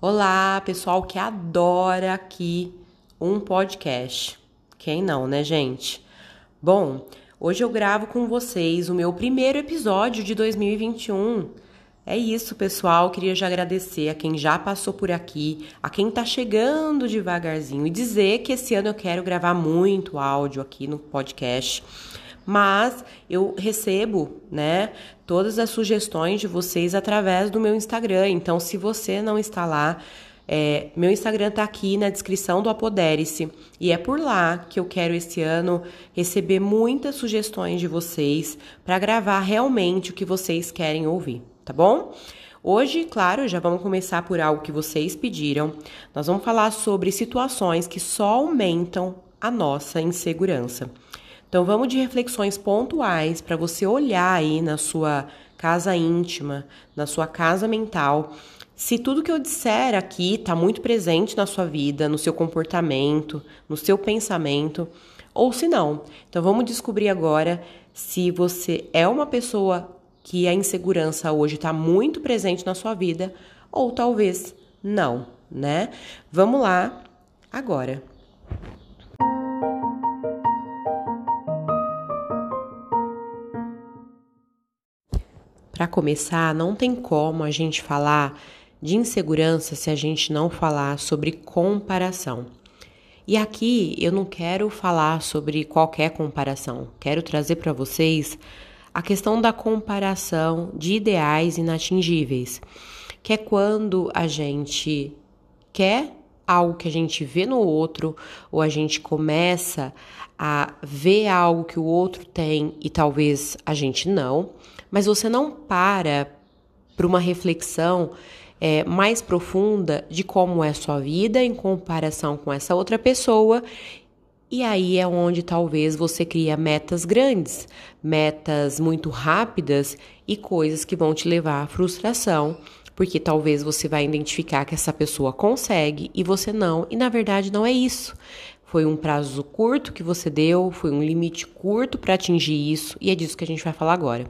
Olá, pessoal que adora aqui um podcast. Quem não, né, gente? Bom, hoje eu gravo com vocês o meu primeiro episódio de 2021. É isso, pessoal. Queria já agradecer a quem já passou por aqui, a quem tá chegando devagarzinho e dizer que esse ano eu quero gravar muito áudio aqui no podcast mas eu recebo, né, todas as sugestões de vocês através do meu Instagram. Então, se você não está lá, é, meu Instagram está aqui na descrição do Apodere-se e é por lá que eu quero esse ano receber muitas sugestões de vocês para gravar realmente o que vocês querem ouvir, tá bom? Hoje, claro, já vamos começar por algo que vocês pediram. Nós vamos falar sobre situações que só aumentam a nossa insegurança. Então vamos de reflexões pontuais para você olhar aí na sua casa íntima, na sua casa mental, se tudo que eu disser aqui está muito presente na sua vida, no seu comportamento, no seu pensamento, ou se não. Então vamos descobrir agora se você é uma pessoa que a insegurança hoje está muito presente na sua vida, ou talvez não, né? Vamos lá agora. Para começar, não tem como a gente falar de insegurança se a gente não falar sobre comparação. E aqui eu não quero falar sobre qualquer comparação, quero trazer para vocês a questão da comparação de ideais inatingíveis, que é quando a gente quer algo que a gente vê no outro, ou a gente começa a ver algo que o outro tem e talvez a gente não, mas você não para para uma reflexão é, mais profunda de como é sua vida em comparação com essa outra pessoa. E aí é onde talvez você cria metas grandes, metas muito rápidas e coisas que vão te levar à frustração, porque talvez você vai identificar que essa pessoa consegue e você não, e na verdade não é isso. Foi um prazo curto que você deu, foi um limite curto para atingir isso, e é disso que a gente vai falar agora.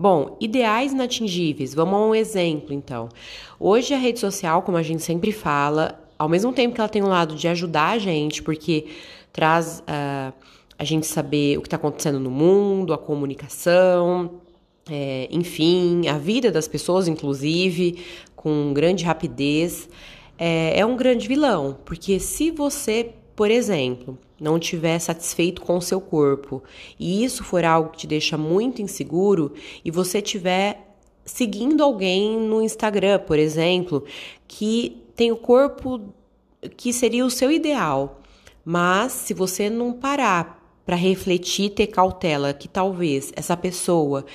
Bom, ideais inatingíveis. Vamos a um exemplo, então. Hoje a rede social, como a gente sempre fala, ao mesmo tempo que ela tem um lado de ajudar a gente, porque traz uh, a gente saber o que está acontecendo no mundo, a comunicação, é, enfim, a vida das pessoas, inclusive, com grande rapidez, é, é um grande vilão, porque se você, por exemplo, não estiver satisfeito com o seu corpo e isso for algo que te deixa muito inseguro e você estiver seguindo alguém no Instagram, por exemplo, que tem o corpo que seria o seu ideal, mas se você não parar para refletir, ter cautela que talvez essa pessoa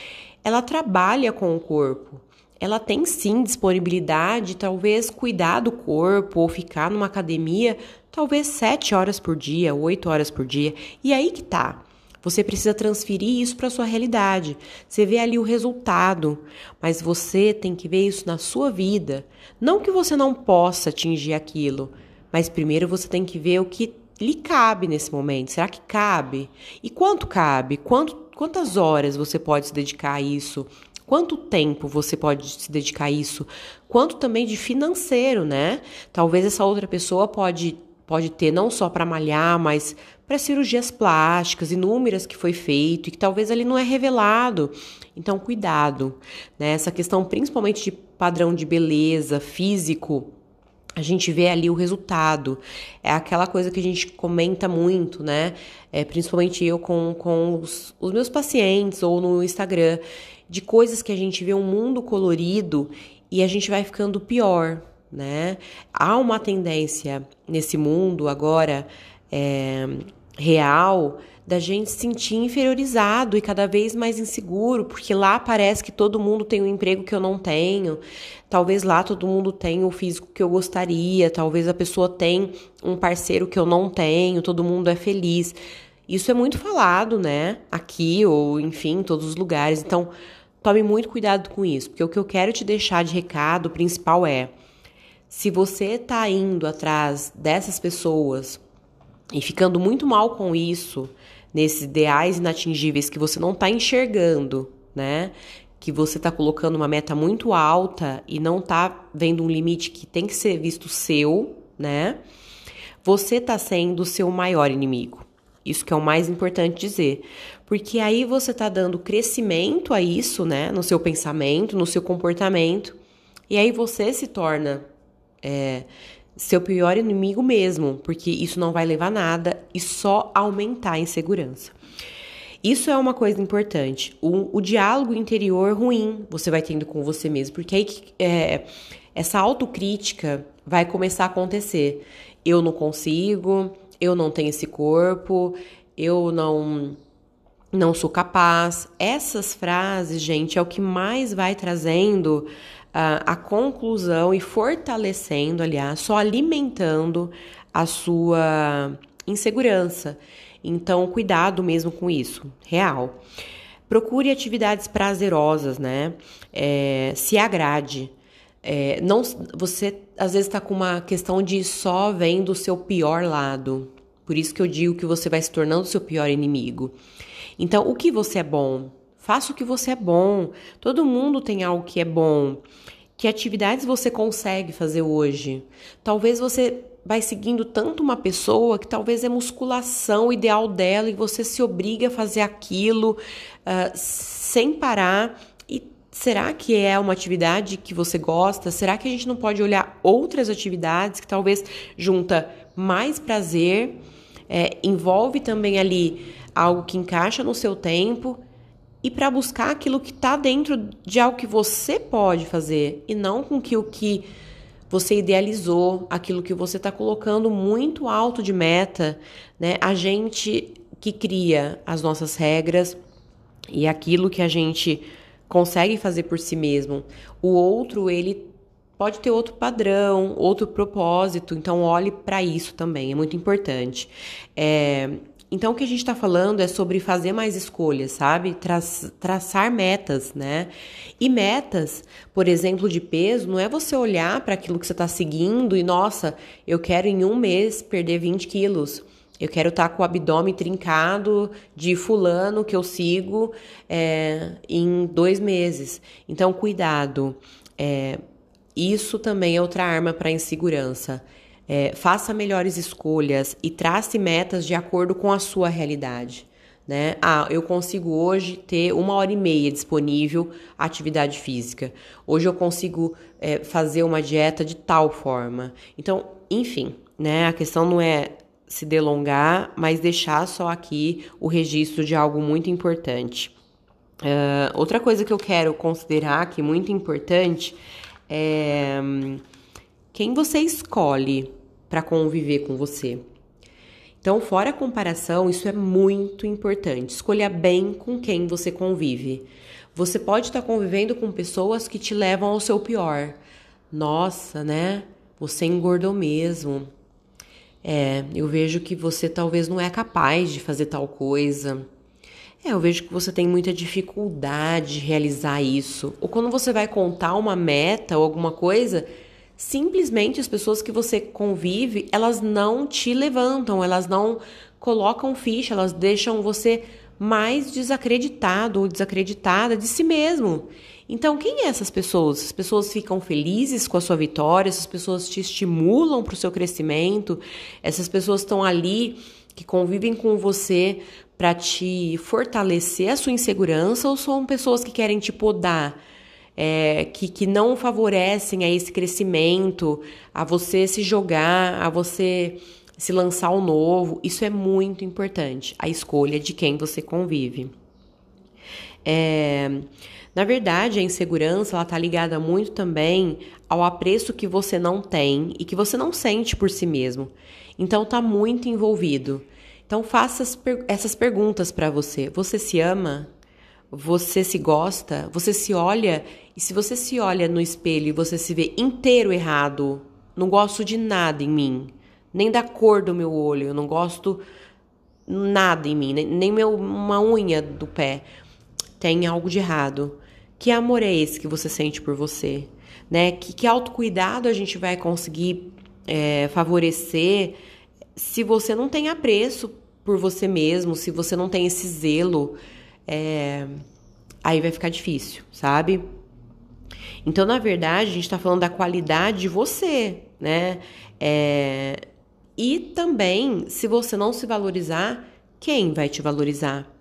ela trabalha com o corpo, ela tem sim disponibilidade, talvez cuidar do corpo ou ficar numa academia, talvez sete horas por dia, oito horas por dia. E aí que tá. Você precisa transferir isso para sua realidade. Você vê ali o resultado, mas você tem que ver isso na sua vida. Não que você não possa atingir aquilo, mas primeiro você tem que ver o que lhe cabe nesse momento. Será que cabe? E quanto cabe? Quanto, quantas horas você pode se dedicar a isso? Quanto tempo você pode se dedicar a isso? Quanto também de financeiro, né? Talvez essa outra pessoa pode pode ter não só para malhar, mas para cirurgias plásticas, inúmeras que foi feito e que talvez ali não é revelado. Então, cuidado, né? Essa questão principalmente de padrão de beleza físico, a gente vê ali o resultado. É aquela coisa que a gente comenta muito, né? É, principalmente eu com, com os, os meus pacientes ou no Instagram de coisas que a gente vê um mundo colorido e a gente vai ficando pior, né? Há uma tendência nesse mundo agora é, real da gente se sentir inferiorizado e cada vez mais inseguro, porque lá parece que todo mundo tem um emprego que eu não tenho, talvez lá todo mundo tenha o físico que eu gostaria, talvez a pessoa tem um parceiro que eu não tenho, todo mundo é feliz. Isso é muito falado, né? Aqui ou enfim, em todos os lugares. Então, tome muito cuidado com isso, porque o que eu quero te deixar de recado principal é: se você está indo atrás dessas pessoas e ficando muito mal com isso, nesses ideais inatingíveis que você não está enxergando, né? que você está colocando uma meta muito alta e não está vendo um limite que tem que ser visto seu, né? Você está sendo o seu maior inimigo. Isso que é o mais importante dizer. Porque aí você está dando crescimento a isso, né? No seu pensamento, no seu comportamento. E aí você se torna é, seu pior inimigo mesmo, porque isso não vai levar a nada e só aumentar a insegurança. Isso é uma coisa importante. O, o diálogo interior ruim você vai tendo com você mesmo, porque aí é, essa autocrítica vai começar a acontecer. Eu não consigo, eu não tenho esse corpo, eu não não sou capaz. Essas frases, gente, é o que mais vai trazendo uh, a conclusão e fortalecendo, aliás, só alimentando a sua insegurança. Então, cuidado mesmo com isso, real. Procure atividades prazerosas, né? É, se agrade. É, não, você às vezes está com uma questão de só vendo o seu pior lado. Por isso que eu digo que você vai se tornando o seu pior inimigo. Então, o que você é bom? Faça o que você é bom. Todo mundo tem algo que é bom. Que atividades você consegue fazer hoje? Talvez você vai seguindo tanto uma pessoa que talvez é musculação ideal dela e você se obriga a fazer aquilo uh, sem parar. E será que é uma atividade que você gosta? Será que a gente não pode olhar outras atividades que talvez junta mais prazer, é, envolve também ali algo que encaixa no seu tempo e para buscar aquilo que está dentro de algo que você pode fazer e não com que o que você idealizou, aquilo que você está colocando muito alto de meta, né? A gente que cria as nossas regras e aquilo que a gente consegue fazer por si mesmo. O outro, ele pode ter outro padrão, outro propósito, então olhe para isso também, é muito importante. É, então, o que a gente está falando é sobre fazer mais escolhas, sabe? Tra traçar metas, né? E metas, por exemplo, de peso, não é você olhar para aquilo que você está seguindo e, nossa, eu quero em um mês perder 20 quilos. Eu quero estar tá com o abdômen trincado de fulano que eu sigo é, em dois meses. Então, cuidado. É, isso também é outra arma para insegurança. É, faça melhores escolhas e trace metas de acordo com a sua realidade. Né? Ah, eu consigo hoje ter uma hora e meia disponível atividade física. Hoje eu consigo é, fazer uma dieta de tal forma. Então, enfim, né? A questão não é se delongar, mas deixar só aqui o registro de algo muito importante. Uh, outra coisa que eu quero considerar aqui muito importante é quem você escolhe para conviver com você. Então, fora a comparação, isso é muito importante. Escolha bem com quem você convive. Você pode estar convivendo com pessoas que te levam ao seu pior. Nossa, né? Você engordou mesmo. É, eu vejo que você talvez não é capaz de fazer tal coisa. É, eu vejo que você tem muita dificuldade de realizar isso. Ou quando você vai contar uma meta ou alguma coisa, simplesmente as pessoas que você convive, elas não te levantam, elas não colocam ficha, elas deixam você mais desacreditado ou desacreditada de si mesmo. Então, quem é essas pessoas? As pessoas ficam felizes com a sua vitória, essas pessoas te estimulam para o seu crescimento, essas pessoas estão ali que convivem com você para te fortalecer a sua insegurança ou são pessoas que querem te podar? É, que, que não favorecem a esse crescimento, a você se jogar, a você se lançar ao novo. Isso é muito importante, a escolha de quem você convive. É, na verdade, a insegurança está ligada muito também ao apreço que você não tem e que você não sente por si mesmo. Então, está muito envolvido. Então, faça essas perguntas para você. Você se ama? Você se gosta? Você se olha? E se você se olha no espelho e você se vê inteiro errado, não gosto de nada em mim, nem da cor do meu olho, eu não gosto nada em mim, nem meu, uma unha do pé, tem algo de errado. Que amor é esse que você sente por você? Né? Que, que autocuidado a gente vai conseguir é, favorecer se você não tem apreço por você mesmo, se você não tem esse zelo é, aí vai ficar difícil, sabe? Então, na verdade, a gente está falando da qualidade de você, né? É... E também, se você não se valorizar, quem vai te valorizar?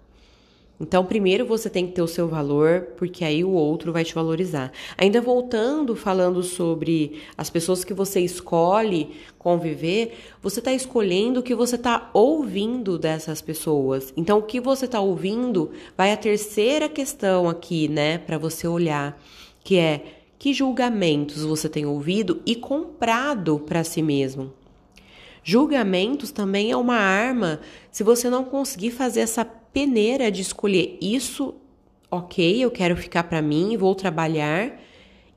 Então, primeiro você tem que ter o seu valor, porque aí o outro vai te valorizar. Ainda voltando, falando sobre as pessoas que você escolhe conviver, você está escolhendo o que você está ouvindo dessas pessoas. Então, o que você está ouvindo vai a terceira questão aqui, né, para você olhar, que é que julgamentos você tem ouvido e comprado para si mesmo. Julgamentos também é uma arma se você não conseguir fazer essa peneira de escolher isso, ok, eu quero ficar para mim, vou trabalhar,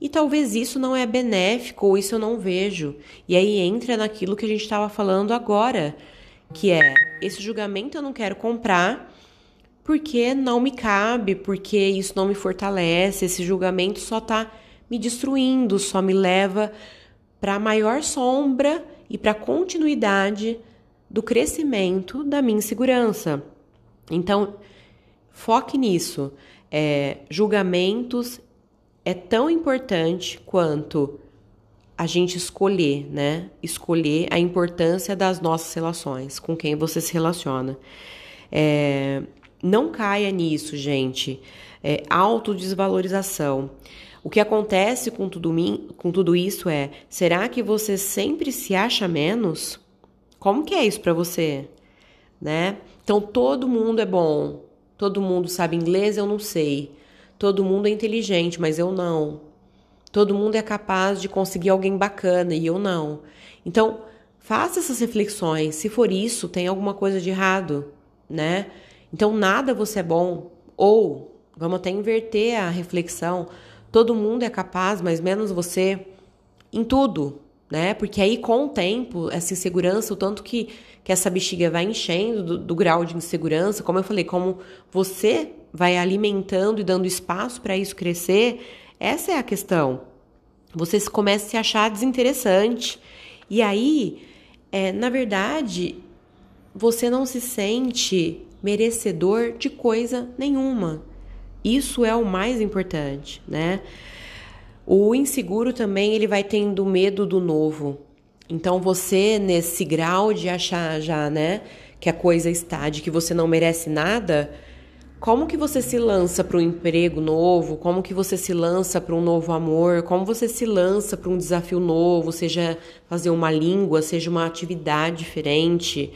e talvez isso não é benéfico ou isso eu não vejo. E aí entra naquilo que a gente estava falando agora, que é esse julgamento eu não quero comprar porque não me cabe, porque isso não me fortalece, esse julgamento só está me destruindo, só me leva para maior sombra e para continuidade do crescimento da minha insegurança. Então, foque nisso. É, julgamentos é tão importante quanto a gente escolher, né? Escolher a importância das nossas relações, com quem você se relaciona. É, não caia nisso, gente. É, autodesvalorização. O que acontece com tudo, com tudo isso é: será que você sempre se acha menos? Como que é isso para você? Né? Então todo mundo é bom, todo mundo sabe inglês, eu não sei. Todo mundo é inteligente, mas eu não. Todo mundo é capaz de conseguir alguém bacana e eu não. Então, faça essas reflexões. Se for isso, tem alguma coisa de errado, né? Então, nada você é bom. Ou, vamos até inverter a reflexão. Todo mundo é capaz, mas menos você em tudo, né? Porque aí, com o tempo, essa insegurança, o tanto que que essa bexiga vai enchendo do, do grau de insegurança, como eu falei, como você vai alimentando e dando espaço para isso crescer, essa é a questão. Você começa a se achar desinteressante. E aí, é, na verdade, você não se sente merecedor de coisa nenhuma. Isso é o mais importante, né? O inseguro também ele vai tendo medo do novo. Então você nesse grau de achar já, né, que a coisa está, de que você não merece nada, como que você se lança para um emprego novo? Como que você se lança para um novo amor? Como você se lança para um desafio novo, seja fazer uma língua, seja uma atividade diferente,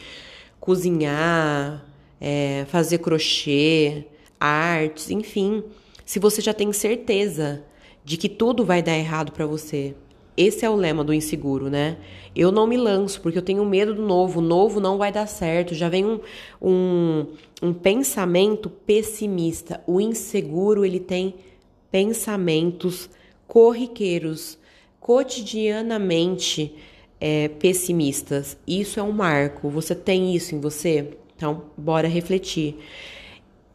cozinhar, é, fazer crochê, artes, enfim. Se você já tem certeza de que tudo vai dar errado para você, esse é o lema do inseguro, né? Eu não me lanço porque eu tenho medo do novo. O novo não vai dar certo. Já vem um, um, um pensamento pessimista. O inseguro ele tem pensamentos corriqueiros, cotidianamente é, pessimistas. Isso é um marco. Você tem isso em você? Então, bora refletir.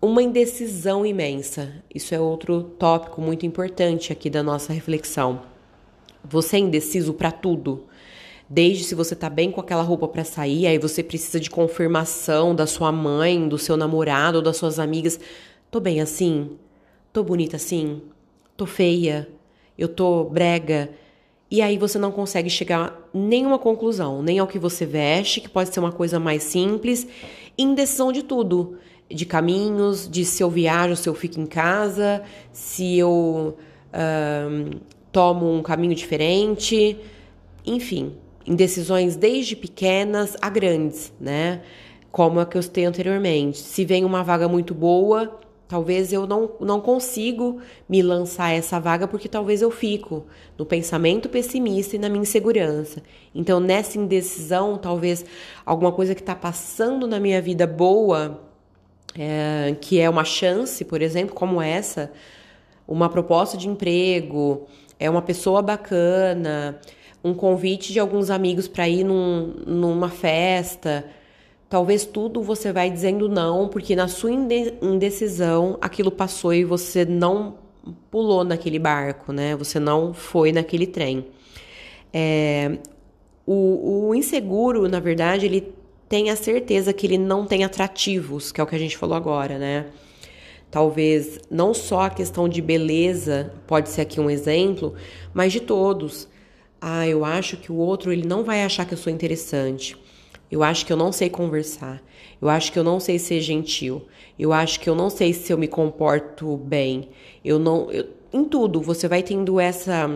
Uma indecisão imensa. Isso é outro tópico muito importante aqui da nossa reflexão você é indeciso para tudo. Desde se você tá bem com aquela roupa para sair, aí você precisa de confirmação da sua mãe, do seu namorado das suas amigas. Tô bem assim? Tô bonita assim? Tô feia? Eu tô brega? E aí você não consegue chegar nenhuma conclusão, nem ao que você veste, que pode ser uma coisa mais simples, indecisão de tudo, de caminhos, de se eu viajo, se eu fico em casa, se eu tomo um caminho diferente, enfim, em decisões desde pequenas a grandes, né? Como a que eu citei anteriormente. Se vem uma vaga muito boa, talvez eu não, não consigo me lançar essa vaga porque talvez eu fico no pensamento pessimista e na minha insegurança. Então, nessa indecisão, talvez alguma coisa que está passando na minha vida boa, é, que é uma chance, por exemplo, como essa, uma proposta de emprego, é uma pessoa bacana, um convite de alguns amigos para ir num, numa festa. Talvez tudo você vai dizendo não, porque na sua indecisão aquilo passou e você não pulou naquele barco, né? Você não foi naquele trem. É, o, o inseguro, na verdade, ele tem a certeza que ele não tem atrativos, que é o que a gente falou agora, né? Talvez não só a questão de beleza pode ser aqui um exemplo, mas de todos. Ah, eu acho que o outro ele não vai achar que eu sou interessante. Eu acho que eu não sei conversar. Eu acho que eu não sei ser gentil. Eu acho que eu não sei se eu me comporto bem. Eu não, eu, em tudo você vai tendo essa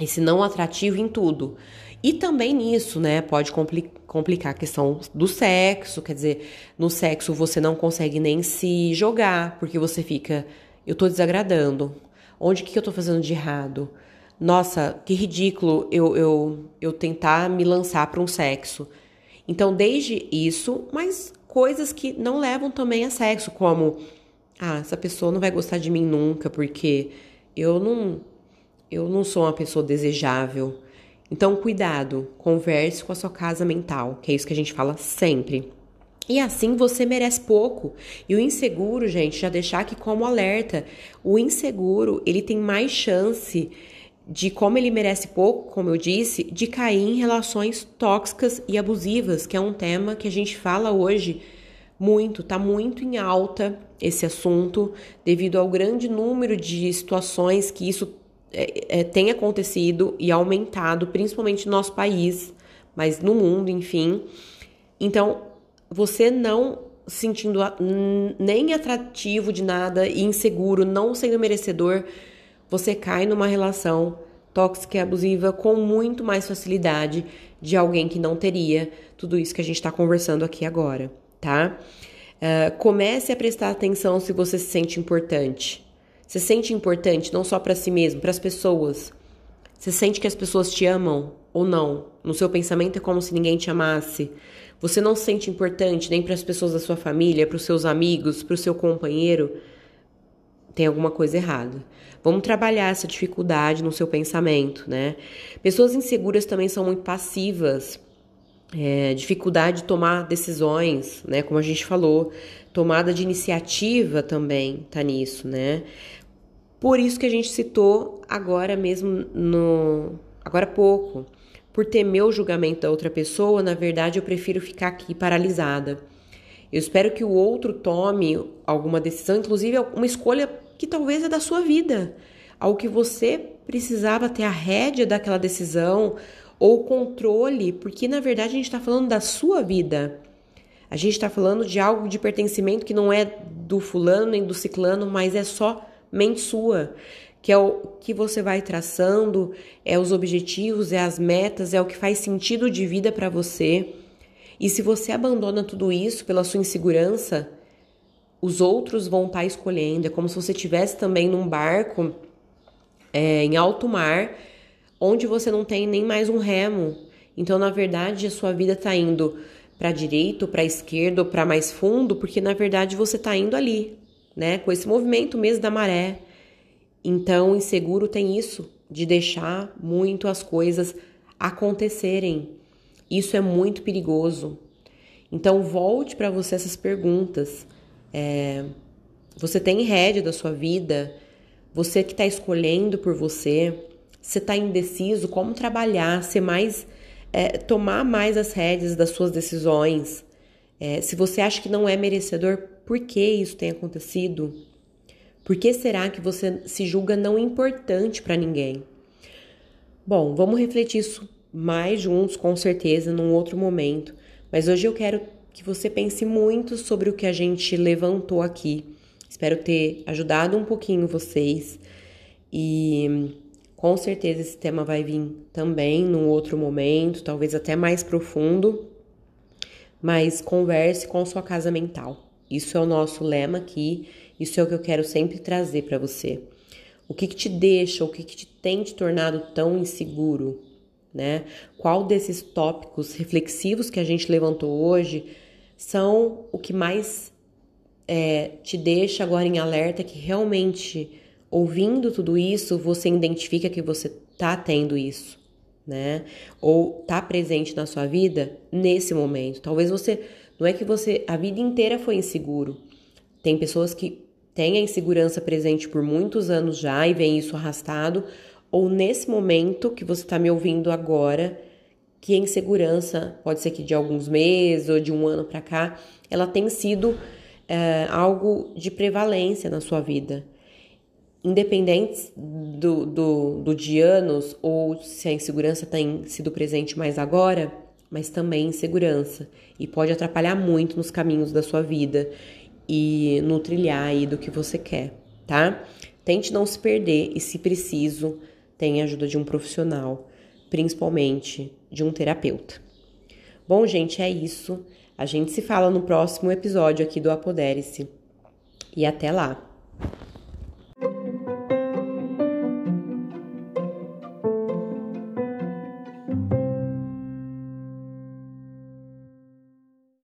esse não atrativo em tudo. E também nisso, né, pode complicar a questão do sexo, quer dizer, no sexo você não consegue nem se jogar, porque você fica, eu tô desagradando. Onde que eu tô fazendo de errado? Nossa, que ridículo eu, eu, eu tentar me lançar para um sexo. Então, desde isso, mas coisas que não levam também a sexo, como ah, essa pessoa não vai gostar de mim nunca, porque eu não eu não sou uma pessoa desejável. Então, cuidado, converse com a sua casa mental, que é isso que a gente fala sempre. E assim você merece pouco. E o inseguro, gente, já deixar aqui como alerta, o inseguro, ele tem mais chance de como ele merece pouco, como eu disse, de cair em relações tóxicas e abusivas, que é um tema que a gente fala hoje muito, tá muito em alta esse assunto, devido ao grande número de situações que isso é, é, tem acontecido e aumentado, principalmente no nosso país, mas no mundo, enfim. Então, você não sentindo nem atrativo de nada e inseguro, não sendo merecedor, você cai numa relação tóxica e abusiva com muito mais facilidade de alguém que não teria tudo isso que a gente está conversando aqui agora, tá? Uh, comece a prestar atenção se você se sente importante. Você sente importante não só para si mesmo, para as pessoas. Você sente que as pessoas te amam ou não? No seu pensamento é como se ninguém te amasse. Você não se sente importante nem para as pessoas da sua família, para os seus amigos, para o seu companheiro. Tem alguma coisa errada. Vamos trabalhar essa dificuldade no seu pensamento, né? Pessoas inseguras também são muito passivas. É, dificuldade de tomar decisões, né? Como a gente falou, tomada de iniciativa também tá nisso, né? Por isso que a gente citou agora mesmo no agora há pouco, por temer o julgamento da outra pessoa, na verdade eu prefiro ficar aqui paralisada. Eu espero que o outro tome alguma decisão, inclusive uma escolha que talvez é da sua vida, ao que você precisava ter a rédea daquela decisão ou controle, porque na verdade a gente está falando da sua vida. A gente está falando de algo de pertencimento que não é do fulano nem do ciclano, mas é só mente sua, que é o que você vai traçando, é os objetivos, é as metas, é o que faz sentido de vida para você. E se você abandona tudo isso pela sua insegurança, os outros vão estar tá escolhendo. É como se você estivesse também num barco é, em alto mar, onde você não tem nem mais um remo. Então, na verdade, a sua vida está indo para a direita, para esquerda para mais fundo, porque na verdade você está indo ali, né? Com esse movimento mesmo da maré. Então, inseguro tem isso de deixar muito as coisas acontecerem. Isso é muito perigoso. Então, volte para você essas perguntas. É, você tem rédea da sua vida? Você que está escolhendo por você? Você está indeciso? Como trabalhar? Ser mais é, tomar mais as rédeas das suas decisões. É, se você acha que não é merecedor, por que isso tem acontecido? Por que será que você se julga não importante para ninguém? Bom, vamos refletir isso mais juntos, com certeza, num outro momento. Mas hoje eu quero que você pense muito sobre o que a gente levantou aqui. Espero ter ajudado um pouquinho vocês e com certeza esse tema vai vir também num outro momento, talvez até mais profundo, mas converse com sua casa mental. Isso é o nosso lema aqui, isso é o que eu quero sempre trazer para você. O que, que, te deixa, o que, que te tem te tornado tão inseguro, né? Qual desses tópicos reflexivos que a gente levantou hoje são o que mais é, te deixa agora em alerta que realmente ouvindo tudo isso, você identifica que você tá tendo isso, né? Ou tá presente na sua vida nesse momento. Talvez você não é que você a vida inteira foi inseguro. Tem pessoas que têm a insegurança presente por muitos anos já e vem isso arrastado, ou nesse momento que você está me ouvindo agora, que a insegurança pode ser que de alguns meses ou de um ano para cá, ela tem sido é, algo de prevalência na sua vida. Independente do, do, do de anos ou se a insegurança tem sido presente mais agora, mas também insegurança e pode atrapalhar muito nos caminhos da sua vida e no trilhar aí do que você quer, tá? Tente não se perder e, se preciso, tenha ajuda de um profissional, principalmente de um terapeuta. Bom, gente, é isso. A gente se fala no próximo episódio aqui do Apodere-se. E até lá!